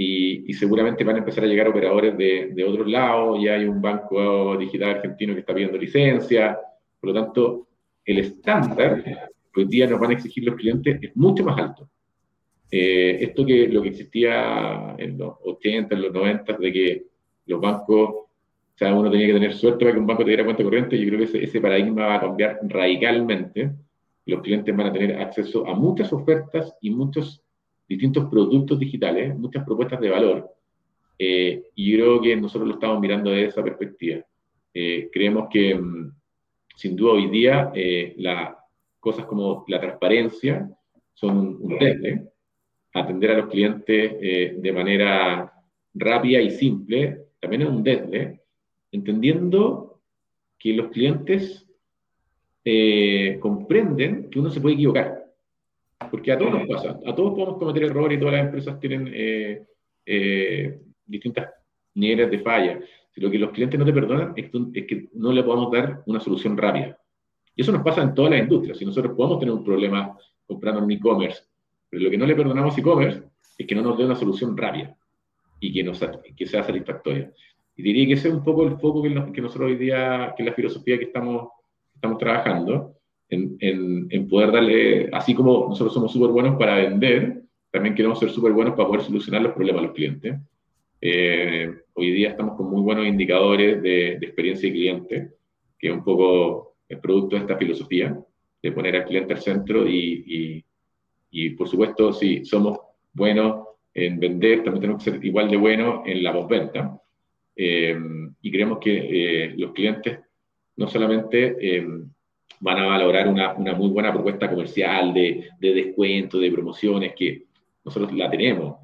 y, y, seguramente van a empezar a llegar operadores de, de otros lados, ya hay un banco digital argentino que está pidiendo licencia, por lo tanto, el estándar que hoy día nos van a exigir los clientes es mucho más alto. Eh, esto que lo que existía en los 80, en los 90, de que los bancos, o sea, uno tenía que tener suerte para que un banco te diera cuenta corriente, yo creo que ese, ese paradigma va a cambiar radicalmente. Los clientes van a tener acceso a muchas ofertas y muchos distintos productos digitales, muchas propuestas de valor, eh, y creo que nosotros lo estamos mirando desde esa perspectiva. Eh, creemos que, mm, sin duda, hoy día, eh, las cosas como la transparencia son un, desde, atender a los clientes de manera rápida y simple, también es un desde, entendiendo que los clientes comprenden que uno se puede equivocar porque a todos nos pasa, a todos podemos cometer errores y todas las empresas tienen eh, eh, niveles de falla. Si lo que los clientes no te perdonan es, es, que no le podemos dar una solución rápida. Y eso nos pasa en todas las industrias. Si nosotros podemos tener un problema comprando en e-commerce, pero lo que no le perdonamos a e-commerce es que no nos dé una solución rápida y que, nos, que sea satisfactoria. Y diría que ese es un poco el foco que, que nosotros hoy día, que es la filosofía que estamos, estamos trabajando en, en, en, poder darle, así como nosotros somos súper buenos para vender, también queremos ser súper buenos para poder solucionar los problemas a los clientes. Eh, hoy día estamos con muy buenos indicadores de, de, experiencia de cliente, que es un poco el producto de esta filosofía, de poner al cliente al centro y, y, y por supuesto, si somos buenos en vender, también tenemos que ser igual de buenos en la postventa. Eh, y creemos que eh, los clientes no solamente eh, van a valorar una, una muy buena propuesta comercial de, de, descuento, de promociones, que nosotros la tenemos.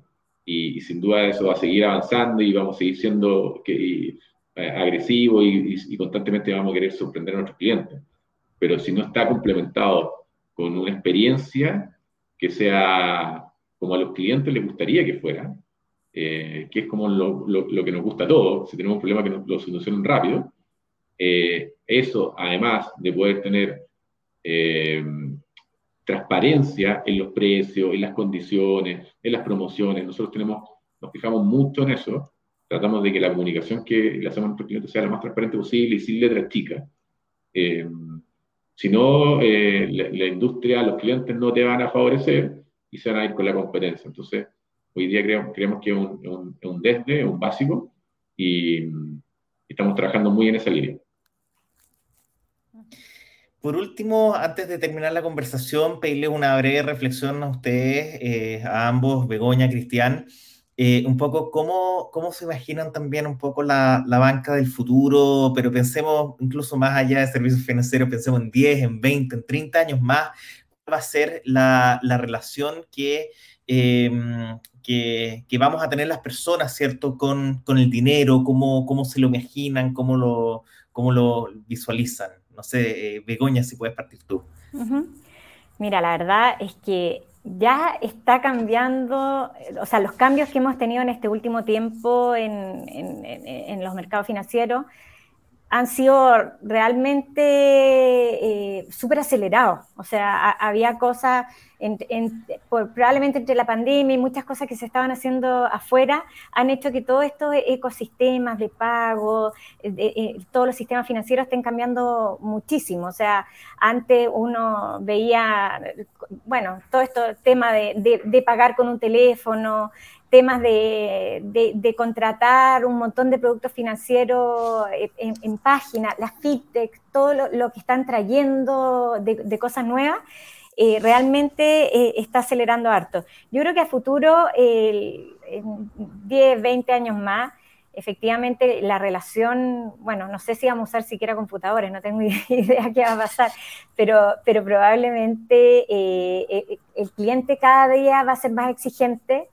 Y, y, sin duda eso va a seguir avanzando y vamos a seguir siendo que, eh, agresivos y, y, constantemente vamos a querer sorprender a nuestros clientes. Pero si no está complementado con una experiencia que sea como a los clientes les gustaría que fuera, eh, que es como lo, lo, lo, que nos gusta a todos, si tenemos un problema que nos lo solucionen rápido, Eh, eso, además de poder tener eh, transparencia en los precios, en las condiciones, en las promociones, nosotros tenemos, nos fijamos mucho en eso, tratamos de que la comunicación que le hacemos a nuestros clientes sea la más transparente posible y sin letras chicas. Eh, si no, la, industria, los clientes no te van a favorecer y se van a ir con la competencia. Entonces, hoy día creemos, creemos que es un, un, desde, un básico, y estamos trabajando muy en esa línea. Por último, antes de terminar la conversación, pedirle una breve reflexión a ustedes, eh, a ambos, Begoña, Cristian, eh, un poco cómo, cómo se imaginan también un poco la, la, banca del futuro, pero pensemos incluso más allá de servicios financieros, pensemos en 10, en 20, en 30 años más, va a ser la, la relación que Em, que, que, vamos a tener las personas, ¿cierto? Con, con el dinero, cómo, cómo, se lo imaginan, cómo lo, cómo lo visualizan. No sé, eh, Begoña, si puedes partir tú. Mira, la verdad es que ya está cambiando, o sea, los cambios que hemos tenido en este último tiempo en los mercados financieros han sido realmente eh, súper acelerados. O sea, había cosas, probablemente entre la pandemia y muchas cosas que se estaban haciendo afuera, han hecho que todos estos ecosistemas de pago, eh, todos los sistemas financieros estén cambiando muchísimo. O sea, antes uno veía, bueno, todo esto tema de pagar con un teléfono, temas de, contratar un montón de productos financieros en, página, las fintech, todo lo, que están trayendo de, cosas nuevas, eh, realmente eh, está acelerando harto. Yo creo que a futuro, en 10, 20 años más, efectivamente la relación, bueno, no sé si vamos a usar siquiera computadores, no tengo idea qué va a pasar, pero, pero probablemente eh, el cliente cada día va a ser más exigente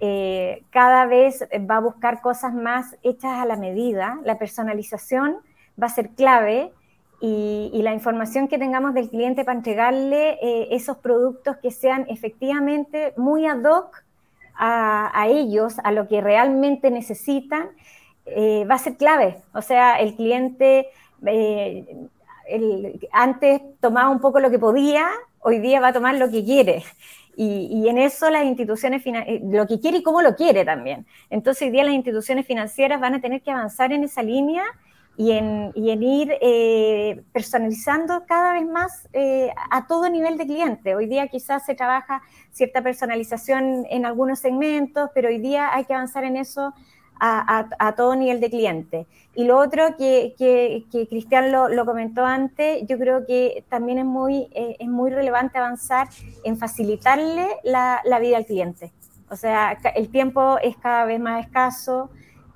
eh, cada vez va a buscar cosas más hechas a la medida, la personalización va a ser clave y, la información que tengamos del cliente para entregarle eh, esos productos que sean efectivamente muy ad hoc a, ellos, a lo que realmente necesitan, eh, va a ser clave. O sea, el cliente antes tomaba un poco lo que podía, hoy día va a tomar lo que quiere. Y, en eso las instituciones, eh, lo que quiere y cómo lo quiere también. Entonces hoy día las instituciones financieras van a tener que avanzar en esa línea y en, ir eh, personalizando cada vez más eh, a todo nivel de cliente. Hoy día quizás se trabaja cierta personalización en algunos segmentos, pero hoy día hay que avanzar en eso a, todo nivel de cliente. Y lo otro que, que, Cristian lo, comentó antes, yo creo que también es muy, eh, es muy relevante avanzar en facilitarle la, vida al cliente. O sea, el tiempo es cada vez más escaso,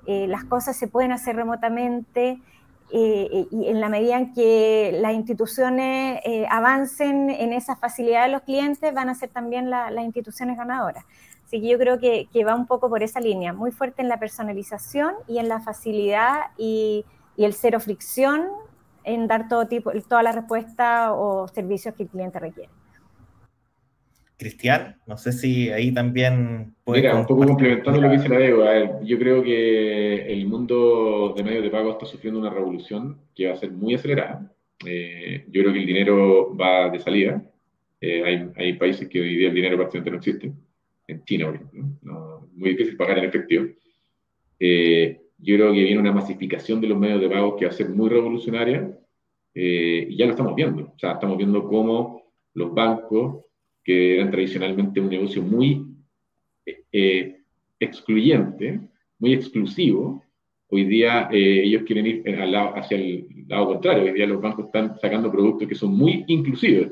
eh, las cosas se pueden hacer remotamente. Eh, y en la medida en que las instituciones avancen en esa facilidad de los clientes, van a ser también las instituciones ganadoras. Así que yo creo que, va un poco por esa línea, muy fuerte en la personalización y en la facilidad y, el cero fricción en dar todo tipo, toda la respuesta o servicios que el cliente requiere. Cristian, no sé si ahí también... Mira, un poco complementando lo que dice la Debo, yo creo que el mundo de medios de pago está sufriendo una revolución que va a ser muy acelerada. Eh, yo creo que el dinero va de salida. Eh, hay, hay, países que hoy día el dinero prácticamente no existe en China, por ejemplo. muy difícil pagar en efectivo. Eh, yo creo que viene una masificación de los medios de pago que va a ser muy revolucionaria eh, y ya lo estamos viendo. O sea, estamos viendo cómo los bancos, que eran tradicionalmente un negocio muy eh, excluyente, muy exclusivo, hoy día ellos quieren ir al lado, hacia el lado contrario. Hoy día los bancos están sacando productos que son muy inclusivos.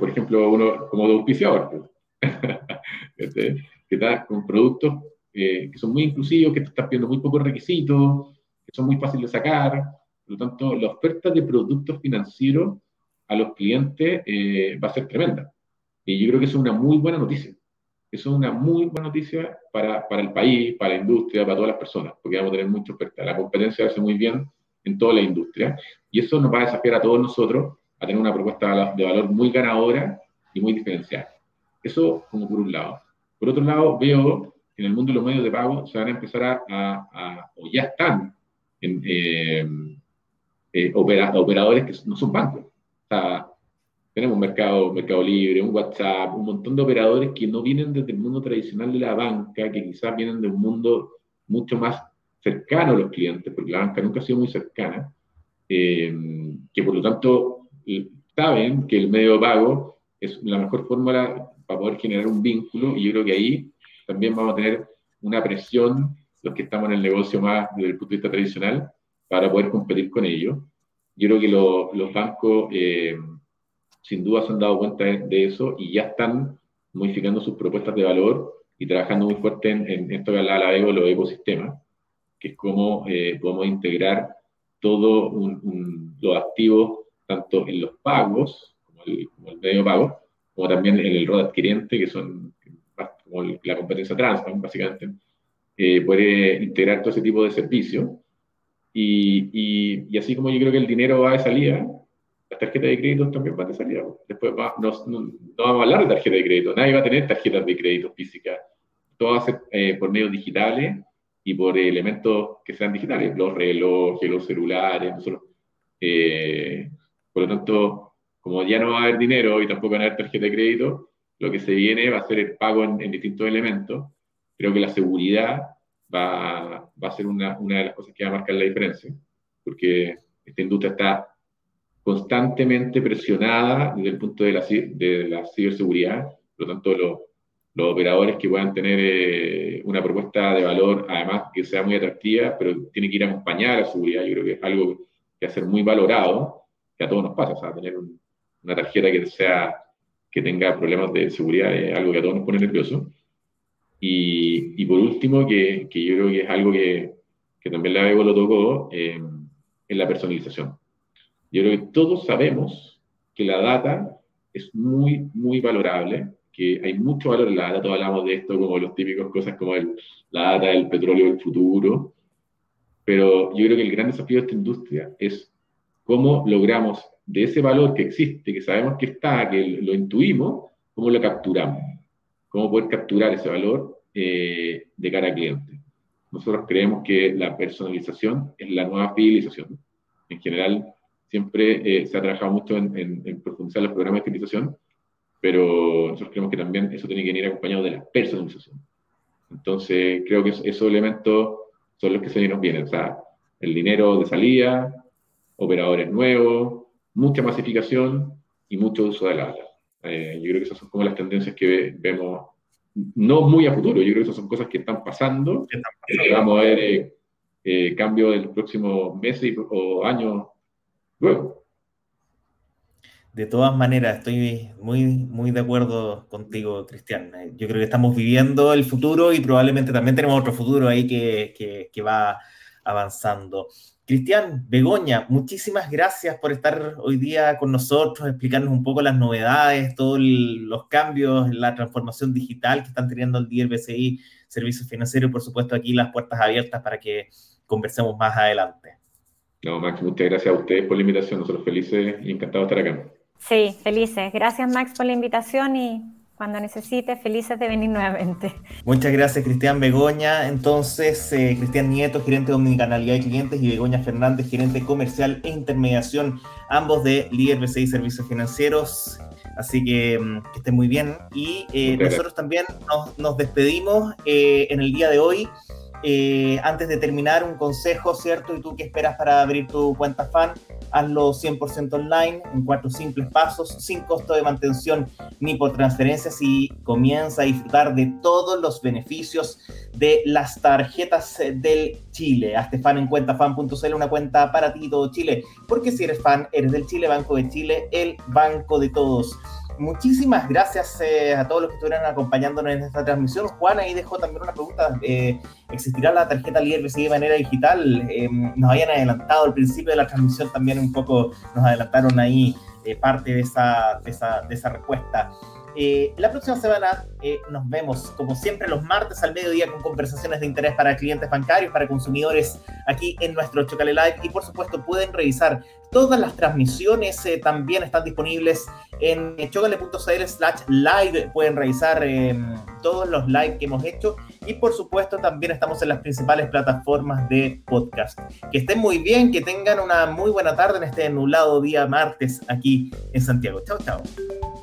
por ejemplo, uno como de auspiciador. que estás con productos eh, que son muy inclusivos, que te estás pidiendo muy pocos requisitos, que son muy fáciles de sacar. Por lo tanto, la oferta de productos financieros a los clientes eh, va a ser tremenda. Y yo creo que eso es una muy buena noticia. Eso es una muy buena noticia para, para el país, para la industria, para todas las personas, porque vamos a tener mucha oferta. La competencia ser muy bien en toda la industria. Y eso nos va a desafiar a todos nosotros a tener una propuesta de valor muy ganadora y muy diferenciada. Eso como por un lado. Por otro lado, veo que en el mundo de los medios de pago se van a empezar a, o ya están, eh, eh, operadores que no son bancos. O sea, tenemos mercado, mercado libre, un WhatsApp, un montón de operadores que no vienen desde el mundo tradicional de la banca, que quizás vienen de un mundo mucho más cercano a los clientes, porque la banca nunca ha sido muy cercana, eh, que por lo tanto saben que el medio de pago es la mejor fórmula para poder generar un vínculo y yo creo que ahí también vamos a tener una presión, los que estamos en el negocio más desde el punto de vista tradicional, para poder competir con ellos. Yo creo que los bancos eh, sin duda se han dado cuenta de, eso y ya están modificando sus propuestas de valor y trabajando muy fuerte en, esto que hablaba la Evo, los ecosistemas, que es cómo eh, podemos integrar todos los activos, tanto en los pagos, como el, medio de pago, como también en el rol adquiriente, que son como la competencia trans, básicamente, eh, puede integrar todo ese tipo de servicios. Y, y, así como yo creo que el dinero va de salida, las tarjetas de crédito también van de salida. Después no, no, vamos a hablar de tarjeta de crédito, nadie va a tener tarjetas de crédito físicas. Todo va a ser eh, por medios digitales y por elementos que sean digitales, los relojes, los celulares, nosotros. Eh, por lo tanto, como ya no va a haber dinero y tampoco van a haber tarjeta de crédito, lo que se viene va a ser el pago en, distintos elementos. Creo que la seguridad va, va a ser una, una, de las cosas que va a marcar la diferencia, porque esta industria está constantemente presionada desde el punto de la, de la ciberseguridad, por lo tanto los, los operadores que puedan tener eh, una propuesta de valor, además que sea muy atractiva, pero tiene que ir acompañada a la seguridad, yo creo que es algo que va a ser muy valorado, que a todos nos pasa, o sea, tener una tarjeta que sea que tenga problemas de seguridad es algo que a todos nos pone nervioso. Y, y por último, que, que, yo creo que es algo que, que también la Bebo lo tocó, eh, es la personalización. Yo creo que todos sabemos que la data es muy, muy valorable, que hay mucho valor en la data, todos hablamos de esto como los típicos cosas como el, la data del petróleo del futuro, pero yo creo que el gran desafío de esta industria es cómo logramos de ese valor que existe, que sabemos que está, que lo intuimos, cómo lo capturamos, cómo poder capturar ese valor eh, de cara al cliente. Nosotros creemos que la personalización es la nueva fidelización. En general, siempre eh, se ha trabajado mucho en, profundizar los programas de fidelización, pero nosotros creemos que también eso tiene que venir acompañado de la personalización. Entonces, creo que esos elementos son los que se nos vienen. O sea, el dinero de salida, operadores nuevos, mucha masificación y mucho uso de la data. Eh, yo creo que esas son como las tendencias que vemos, no muy a futuro, yo creo que esas son cosas que están pasando, que vamos a ver eh, eh, cambio en los próximos meses o años luego. De todas maneras, estoy muy, muy de acuerdo contigo, Cristian. Yo creo que estamos viviendo el futuro y probablemente también tenemos otro futuro ahí que, que, que va avanzando. Cristian, Begoña, muchísimas gracias por estar hoy día con nosotros, explicarnos un poco las novedades, todos los cambios, la transformación digital que están teniendo el día el BCI, Servicios Financieros y por supuesto aquí las puertas abiertas para que conversemos más adelante. No, Max, muchas gracias a ustedes por la invitación, nosotros felices y encantados de estar acá. Sí, felices. Gracias Max por la invitación y cuando necesites, felices de venir nuevamente. Muchas gracias, Cristian Begoña. Entonces, eh, Cristian Nieto, gerente de omnicanalidad de clientes, y Begoña Fernández, gerente comercial e intermediación, ambos de Líder BCI Servicios Financieros. Así que mm, que estén muy bien. Y eh, nosotros también nos, despedimos eh, en el día de hoy. Eh, antes de terminar, un consejo, ¿cierto? ¿Y tú qué esperas para abrir tu cuenta fan? Hazlo 100% online, en cuatro simples pasos, sin costo de mantención ni por transferencias y comienza a disfrutar de todos los beneficios de las tarjetas del Chile. Hazte fan en cuentafan.cl, una cuenta para ti todo Chile, porque si eres fan, eres del Chile, Banco de Chile, el banco de todos muchísimas gracias eh, a todos los que estuvieron acompañándonos en esta transmisión. Juan ahí dejó también una pregunta. Eh, ¿Existirá la tarjeta líder de manera digital? Eh, nos habían adelantado al principio de la transmisión también un poco, nos adelantaron ahí parte de esa, de esa, de esa respuesta. Eh, la próxima semana eh, nos vemos, como siempre, los martes al mediodía con conversaciones de interés para clientes bancarios, para consumidores aquí en nuestro Chocale Live. Y por supuesto, pueden revisar todas las transmisiones, eh, también están disponibles en chocale.cl/slash live. Pueden revisar em, todos los live que hemos hecho y por supuesto también estamos en las principales plataformas de podcast. Que estén muy bien, que tengan una muy buena tarde en este nublado día martes aquí en Santiago. Chao, chao.